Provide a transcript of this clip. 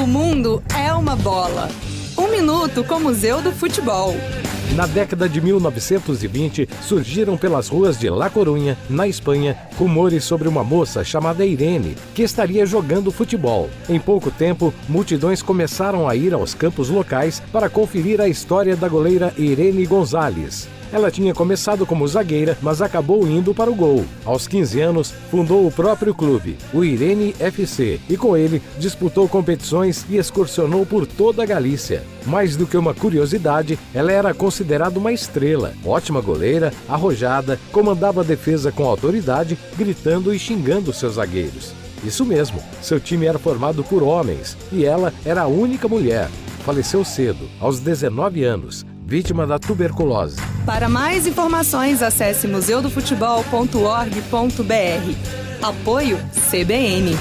O mundo é uma bola. Um minuto com o Museu do Futebol. Na década de 1920, surgiram pelas ruas de La Corunha, na Espanha, rumores sobre uma moça chamada Irene, que estaria jogando futebol. Em pouco tempo, multidões começaram a ir aos campos locais para conferir a história da goleira Irene Gonzalez. Ela tinha começado como zagueira, mas acabou indo para o gol. Aos 15 anos, fundou o próprio clube, o Irene FC, e com ele disputou competições e excursionou por toda a Galícia. Mais do que uma curiosidade, ela era considerada uma estrela, ótima goleira, arrojada, comandava a defesa com autoridade, gritando e xingando seus zagueiros. Isso mesmo, seu time era formado por homens e ela era a única mulher. Faleceu cedo, aos 19 anos, vítima da tuberculose. Para mais informações, acesse museudofutebol.org.br. Apoio CBN.